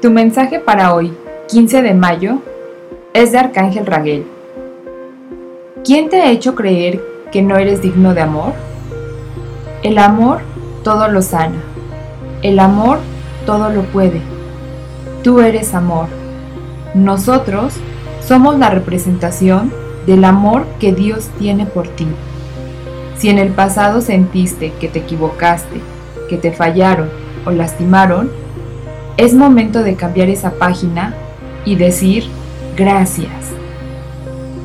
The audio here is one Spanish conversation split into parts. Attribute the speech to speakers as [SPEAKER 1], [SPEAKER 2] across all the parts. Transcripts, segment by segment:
[SPEAKER 1] Tu mensaje para hoy, 15 de mayo, es de Arcángel Raguel. ¿Quién te ha hecho creer que no eres digno de amor? El amor todo lo sana. El amor todo lo puede. Tú eres amor. Nosotros somos la representación del amor que Dios tiene por ti. Si en el pasado sentiste que te equivocaste, que te fallaron o lastimaron, es momento de cambiar esa página y decir gracias.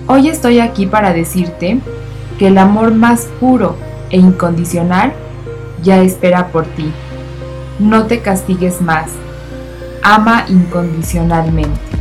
[SPEAKER 1] Hoy estoy aquí para decirte que el amor más puro e incondicional ya espera por ti. No te castigues más. Ama incondicionalmente.